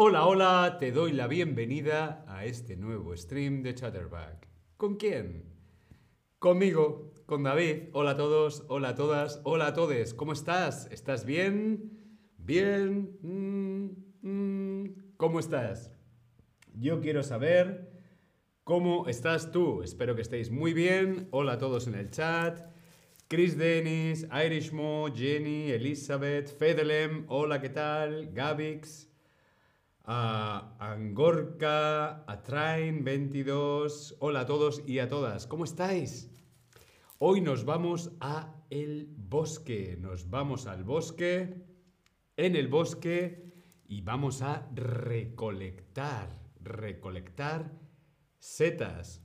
Hola, hola, te doy la bienvenida a este nuevo stream de Chatterback. ¿Con quién? Conmigo, con David. Hola a todos, hola a todas, hola a todos. ¿Cómo estás? ¿Estás bien? ¿Bien? Mm, mm. ¿Cómo estás? Yo quiero saber cómo estás tú. Espero que estéis muy bien. Hola a todos en el chat. Chris Dennis, Irishmo, Jenny, Elizabeth, Fedelem, hola, ¿qué tal? Gabix, a Angorka, a Train22, hola a todos y a todas, ¿cómo estáis? Hoy nos vamos a el bosque, nos vamos al bosque, en el bosque y vamos a recolectar, recolectar setas.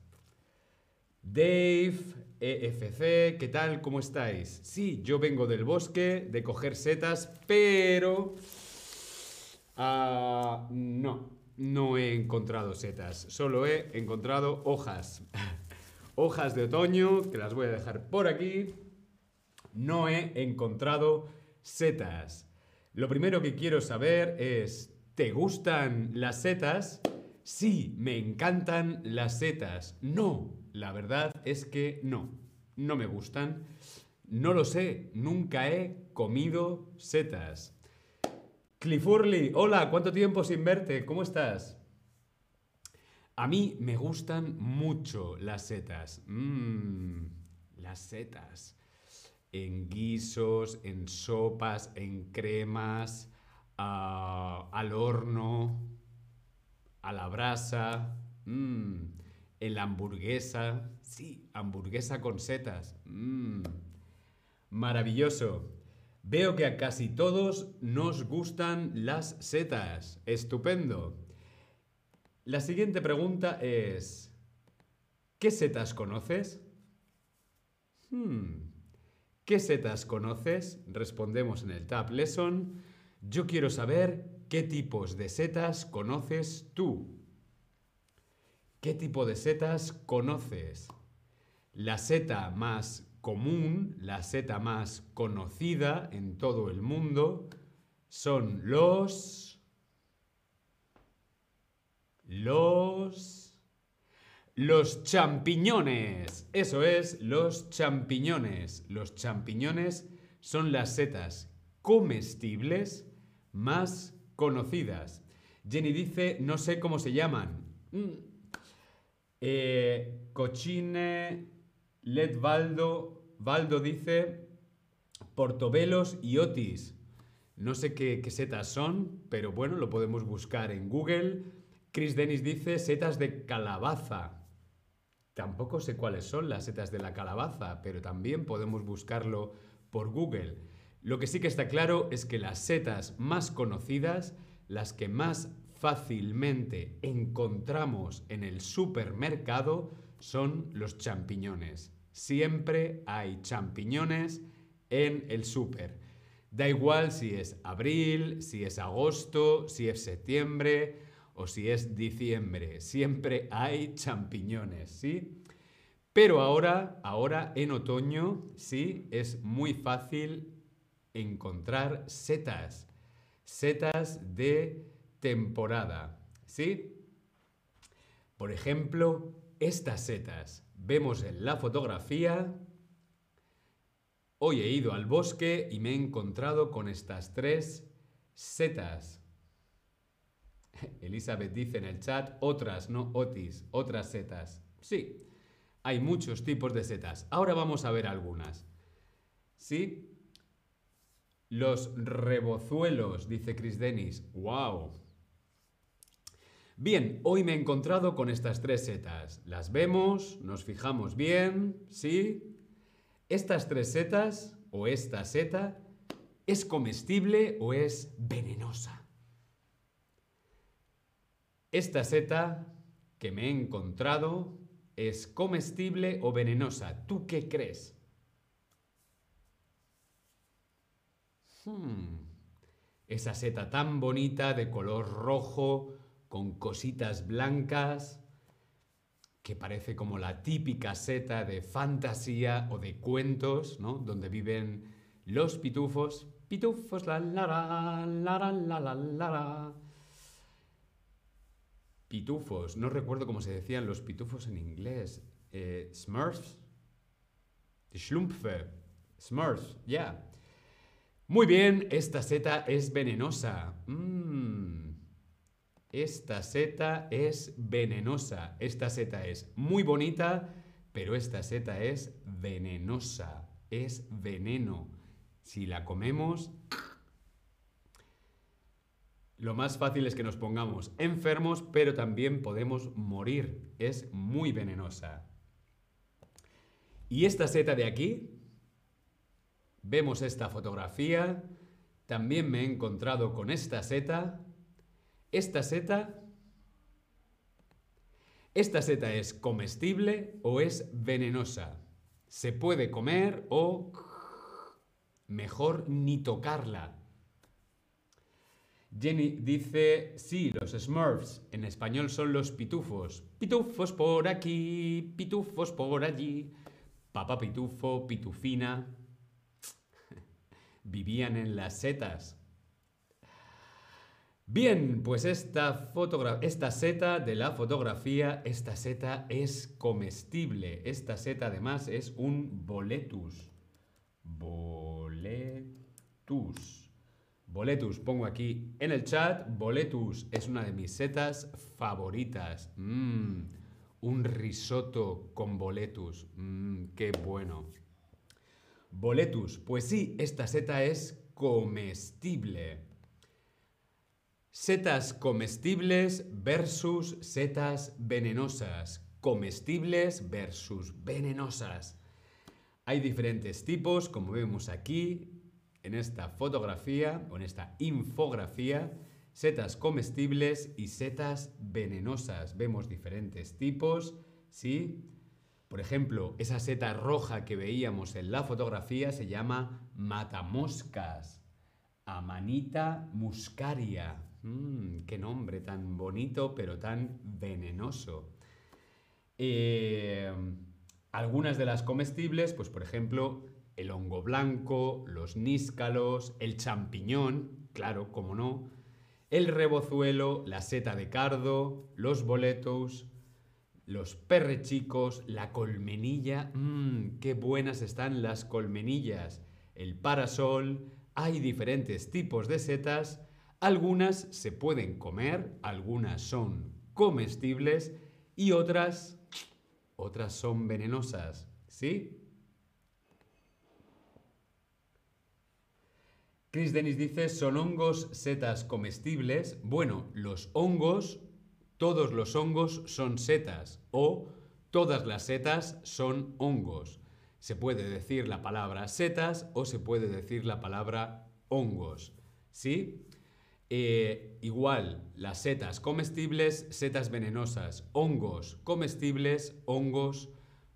Dave, EFC, ¿qué tal? ¿Cómo estáis? Sí, yo vengo del bosque, de coger setas, pero... Ah, no, no he encontrado setas, solo he encontrado hojas. hojas de otoño, que las voy a dejar por aquí. No he encontrado setas. Lo primero que quiero saber es, ¿te gustan las setas? Sí, me encantan las setas. No, la verdad es que no, no me gustan. No lo sé, nunca he comido setas. Cliffurly, hola, ¿cuánto tiempo sin verte? ¿Cómo estás? A mí me gustan mucho las setas. Mmm, las setas. En guisos, en sopas, en cremas, uh, al horno, a la brasa. Mmm en la hamburguesa. Sí, hamburguesa con setas. Mmm. Maravilloso. Veo que a casi todos nos gustan las setas. Estupendo. La siguiente pregunta es, ¿qué setas conoces? Hmm. ¿Qué setas conoces? Respondemos en el Tab Lesson. Yo quiero saber qué tipos de setas conoces tú. ¿Qué tipo de setas conoces? La seta más común, la seta más conocida en todo el mundo, son los... Los... Los champiñones. Eso es, los champiñones. Los champiñones son las setas comestibles más conocidas. Jenny dice, no sé cómo se llaman. Mm, eh, cochine, Led Valdo, dice portobelos y otis. No sé qué, qué, setas son, pero bueno, lo podemos buscar en Google. Chris Dennis dice setas de calabaza. Tampoco sé cuáles son las setas de la calabaza, pero también podemos buscarlo por Google. Lo que sí que está claro es que las setas más conocidas, las que más fácilmente encontramos en el supermercado son los champiñones. Siempre hay champiñones en el super. Da igual si es abril, si es agosto, si es septiembre o si es diciembre. Siempre hay champiñones, ¿sí? Pero ahora, ahora en otoño, sí, es muy fácil encontrar setas. Setas de temporada. ¿Sí? Por ejemplo, estas setas. Vemos en la fotografía. Hoy he ido al bosque y me he encontrado con estas tres setas. Elizabeth dice en el chat, otras, no otis, otras setas. Sí, hay muchos tipos de setas. Ahora vamos a ver algunas. ¿Sí? Los rebozuelos, dice Chris Dennis. ¡Wow! Bien, hoy me he encontrado con estas tres setas. Las vemos, nos fijamos bien, ¿sí? Estas tres setas, o esta seta, ¿es comestible o es venenosa? Esta seta que me he encontrado es comestible o venenosa. ¿Tú qué crees? Hmm. Esa seta tan bonita de color rojo, con cositas blancas que parece como la típica seta de fantasía o de cuentos, ¿no? Donde viven los pitufos. Pitufos, la la la la la la la la. Pitufos, no recuerdo cómo se decían los pitufos en inglés. Eh, Smurfs. Schlumpfe. Smurfs, ya. Yeah. Muy bien, esta seta es venenosa. Mmm. Esta seta es venenosa. Esta seta es muy bonita, pero esta seta es venenosa. Es veneno. Si la comemos, lo más fácil es que nos pongamos enfermos, pero también podemos morir. Es muy venenosa. Y esta seta de aquí, vemos esta fotografía, también me he encontrado con esta seta. Esta seta, esta seta es comestible o es venenosa. Se puede comer o mejor ni tocarla. Jenny dice, sí, los Smurfs, en español son los pitufos. Pitufos por aquí, pitufos por allí. Papá pitufo, pitufina. Vivían en las setas. Bien, pues esta, seta de la fotografía, esta seta es comestible. Esta seta además es un boletus. Boletus. Boletus, pongo aquí en el chat. Boletus es una de mis setas favoritas. Mmm, un risotto con boletus. Mmm, qué bueno. Boletus, pues sí, esta seta es comestible. Setas comestibles versus setas venenosas. Comestibles versus venenosas. Hay diferentes tipos, como vemos aquí, en esta fotografía o en esta infografía, setas comestibles y setas venenosas. Vemos diferentes tipos, ¿sí? Por ejemplo, esa seta roja que veíamos en la fotografía se llama matamoscas. Amanita muscaria. Mm, qué nombre tan bonito, pero tan venenoso. Eh, algunas de las comestibles, pues por ejemplo, el hongo blanco, los níscalos, el champiñón, claro, como no, el rebozuelo, la seta de cardo, los boletos, los perrechicos, la colmenilla, mmm, qué buenas están las colmenillas, el parasol, hay diferentes tipos de setas, algunas se pueden comer, algunas son comestibles y otras, otras son venenosas, ¿sí? Chris Dennis dice, ¿son hongos setas comestibles? Bueno, los hongos, todos los hongos son setas o todas las setas son hongos. Se puede decir la palabra setas o se puede decir la palabra hongos. ¿Sí? Eh, igual, las setas comestibles, setas venenosas, hongos comestibles, hongos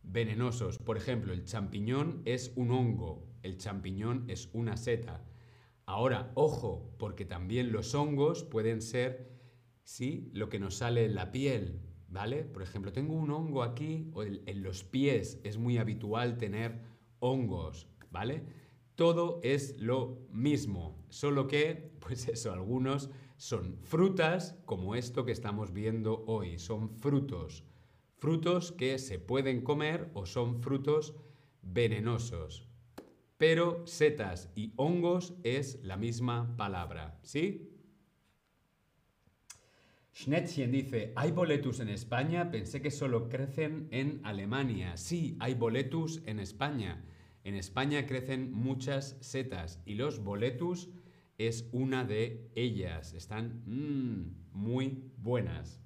venenosos. Por ejemplo, el champiñón es un hongo, el champiñón es una seta. Ahora, ojo, porque también los hongos pueden ser, sí, lo que nos sale en la piel, ¿vale? Por ejemplo, tengo un hongo aquí, o en, los pies es muy habitual tener hongos, ¿vale? Todo es lo mismo, solo que, pues eso, algunos son frutas como esto que estamos viendo hoy, son frutos, frutos que se pueden comer o son frutos venenosos pero setas y hongos es la misma palabra, ¿sí? Schnetzchen dice, ¿hay boletus en España? Pensé que solo crecen en Alemania. Sí, hay boletus en España. En España crecen muchas setas y los boletus es una de ellas. Están mm, muy buenas.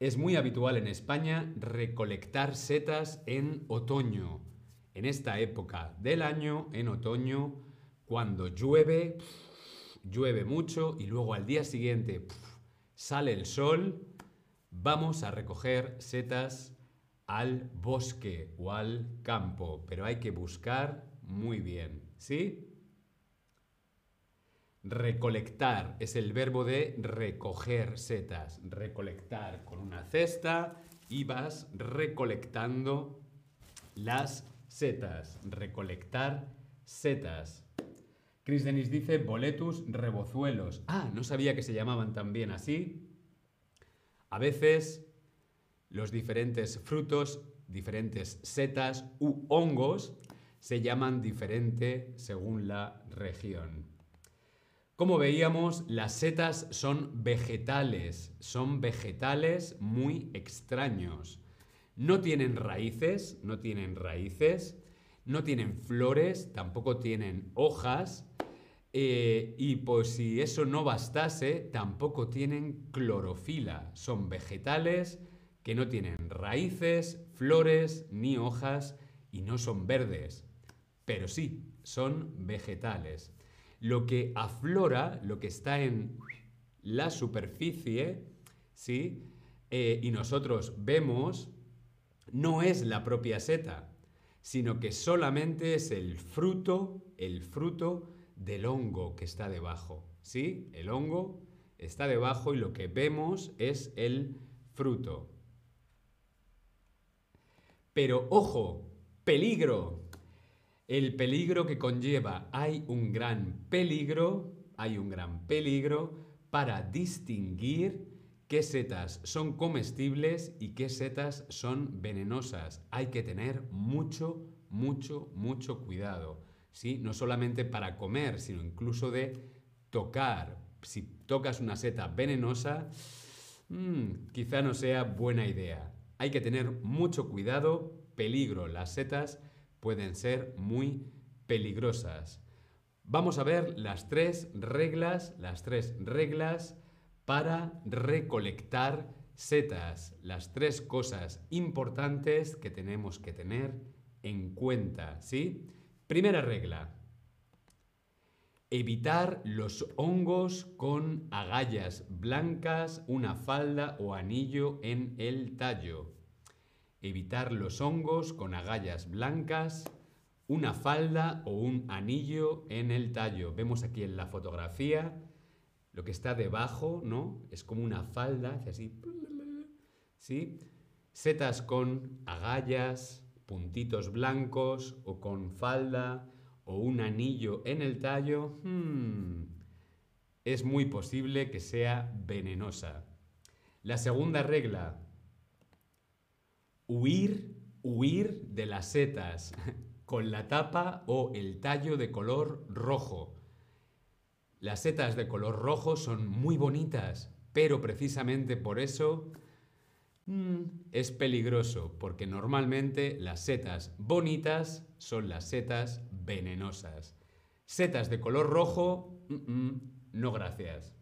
Es muy habitual en España recolectar setas en otoño en esta época del año, en otoño, cuando llueve, llueve mucho y luego al día siguiente sale el sol, vamos a recoger setas al bosque o al campo, pero hay que buscar muy bien, ¿sí? Recolectar es el verbo de recoger setas, recolectar con una cesta y vas recolectando las setas, recolectar setas. Chris Dennis dice boletus rebozuelos. Ah, no sabía que se llamaban también así. A veces los diferentes frutos, diferentes setas u hongos se llaman diferente según la región. Como veíamos, las setas son vegetales, son vegetales muy extraños. No tienen raíces, no tienen raíces, no tienen flores, tampoco tienen hojas, eh, y por si eso no bastase, tampoco tienen clorofila. Son vegetales que no tienen raíces, flores ni hojas y no son verdes. Pero sí, son vegetales. Lo que aflora, lo que está en la superficie, ¿sí? Eh, y nosotros vemos, no es la propia seta, sino que solamente es el fruto, el fruto del hongo que está debajo. ¿Sí? El hongo está debajo y lo que vemos es el fruto. Pero ojo, peligro. El peligro que conlleva, hay un gran peligro, hay un gran peligro para distinguir qué setas son comestibles y qué setas son venenosas. Hay que tener mucho, mucho, mucho cuidado. ¿sí? No solamente para comer, sino incluso de tocar. Si tocas una seta venenosa, mm, quizá no sea buena idea. Hay que tener mucho cuidado, peligro. Las setas pueden ser muy peligrosas. Vamos a ver las tres reglas, las tres reglas para recolectar setas, las tres cosas importantes que tenemos que tener en cuenta, ¿sí? Primera regla. Evitar los hongos con agallas blancas, una falda o anillo en el tallo. Evitar los hongos con agallas blancas, una falda o un anillo en el tallo. Vemos aquí en la fotografía lo que está debajo, ¿no? Es como una falda, hace así. ¿Sí? Setas con agallas, puntitos blancos o con falda o un anillo en el tallo, hmm, es muy posible que sea venenosa. La segunda regla, huir, huir de las setas con la tapa o el tallo de color rojo. Las setas de color rojo son muy bonitas, pero precisamente por eso es peligroso porque normalmente las setas bonitas son las setas venenosas. Setas de color rojo, no gracias.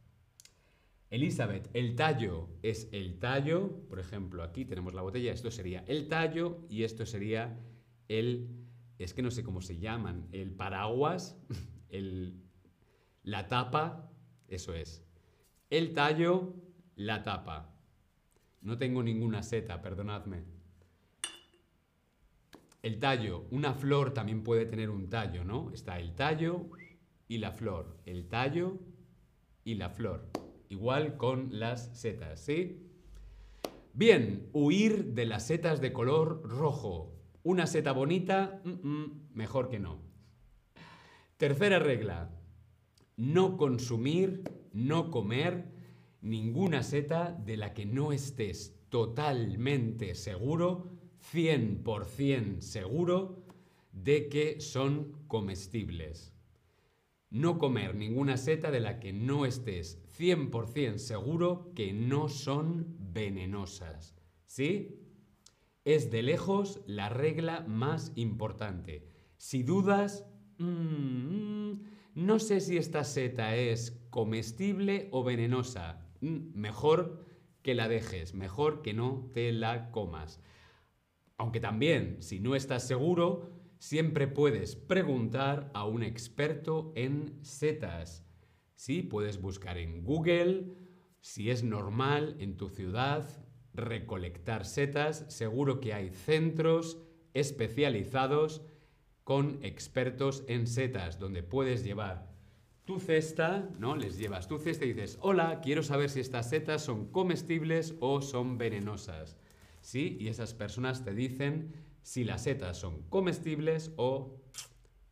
Elizabeth, el tallo es el tallo. Por ejemplo, aquí tenemos la botella, esto sería el tallo y esto sería el, es que no sé cómo se llaman, el paraguas, el, la tapa, eso es. El tallo, la tapa. No tengo ninguna seta, perdonadme. El tallo. Una flor también puede tener un tallo, ¿no? Está el tallo y la flor. El tallo y la flor. Igual con las setas, ¿sí? Bien, huir de las setas de color rojo. Una seta bonita, mejor que no. Tercera regla. No consumir, no comer ninguna seta de la que no estés totalmente seguro, 100% seguro, de que son comestibles. No comer ninguna seta de la que no estés 100% seguro que no son venenosas. ¿Sí? Es de lejos la regla más importante. Si dudas, mm, no sé si esta seta es comestible o venenosa. Mm, mejor que la dejes, mejor que no te la comas. Aunque también, si no estás seguro, siempre puedes preguntar a un experto en setas. Sí, puedes buscar en Google si es normal en tu ciudad recolectar setas. Seguro que hay centros especializados con expertos en setas donde puedes llevar tu cesta, ¿no? Les llevas tu cesta y dices, hola, quiero saber si estas setas son comestibles o son venenosas. ¿Sí? Y esas personas te dicen si las setas son comestibles o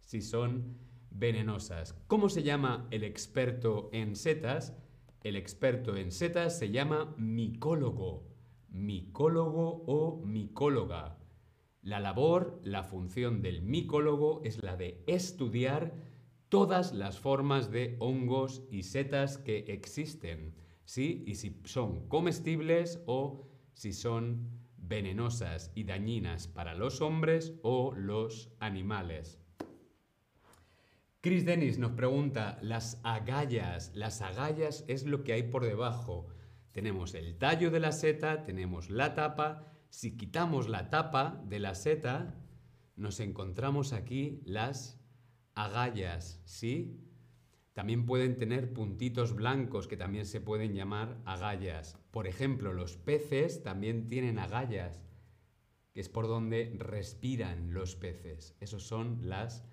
si son venenosas. ¿Cómo se llama el experto en setas? El experto en setas se llama micólogo, micólogo o micóloga. La labor, la función del micólogo es la de estudiar todas las formas de hongos y setas que existen, ¿sí? Y si son comestibles o si son venenosas y dañinas para los hombres o los animales. Chris Dennis nos pregunta, las agallas, las agallas es lo que hay por debajo. Tenemos el tallo de la seta, tenemos la tapa. Si quitamos la tapa de la seta, nos encontramos aquí las agallas, ¿sí? También pueden tener puntitos blancos que también se pueden llamar agallas. Por ejemplo, los peces también tienen agallas, que es por donde respiran los peces. Esos son las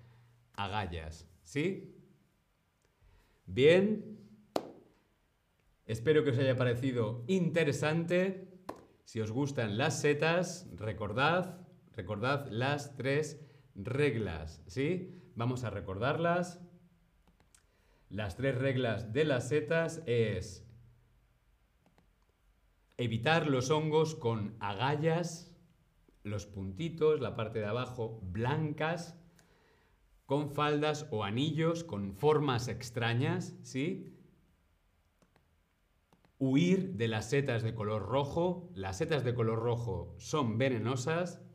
agallas. ¿Sí? Bien. Espero que os haya parecido interesante. Si os gustan las setas, recordad, recordad las tres reglas, ¿sí? Vamos a recordarlas. Las tres reglas de las setas es evitar los hongos con agallas, los puntitos, la parte de abajo blancas, con faldas o anillos con formas extrañas, ¿sí? Huir de las setas de color rojo. Las setas de color rojo son venenosas.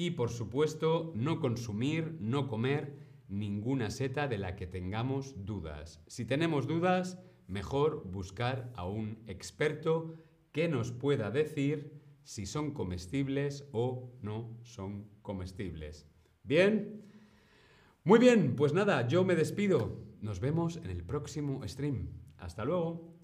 Y por supuesto, no consumir, no comer ninguna seta de la que tengamos dudas. Si tenemos dudas, mejor buscar a un experto que nos pueda decir si son comestibles o no son comestibles. Bien, muy bien, pues nada, yo me despido. Nos vemos en el próximo stream. Hasta luego.